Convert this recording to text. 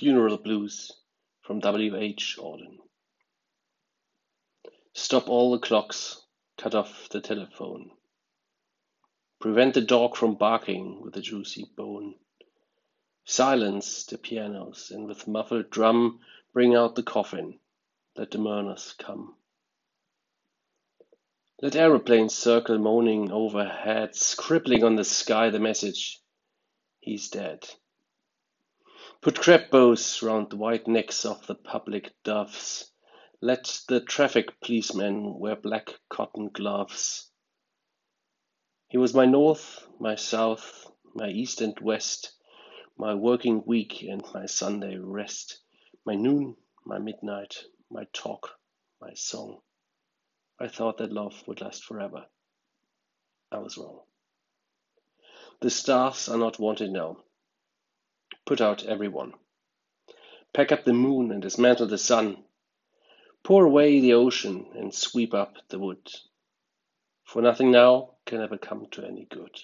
Funeral Blues from W. H. Auden. Stop all the clocks, cut off the telephone. Prevent the dog from barking with a juicy bone. Silence the pianos, and with muffled drum bring out the coffin. Let the mourners come. Let aeroplanes circle moaning overhead, scribbling on the sky the message, He's dead. Put crab bows round the white necks of the public doves. Let the traffic policemen wear black cotton gloves. He was my north, my south, my east and west, my working week and my Sunday rest, my noon, my midnight, my talk, my song. I thought that love would last forever. I was wrong. The stars are not wanted now. Put out every one. Pack up the moon and dismantle the sun. Pour away the ocean and sweep up the wood. For nothing now can ever come to any good.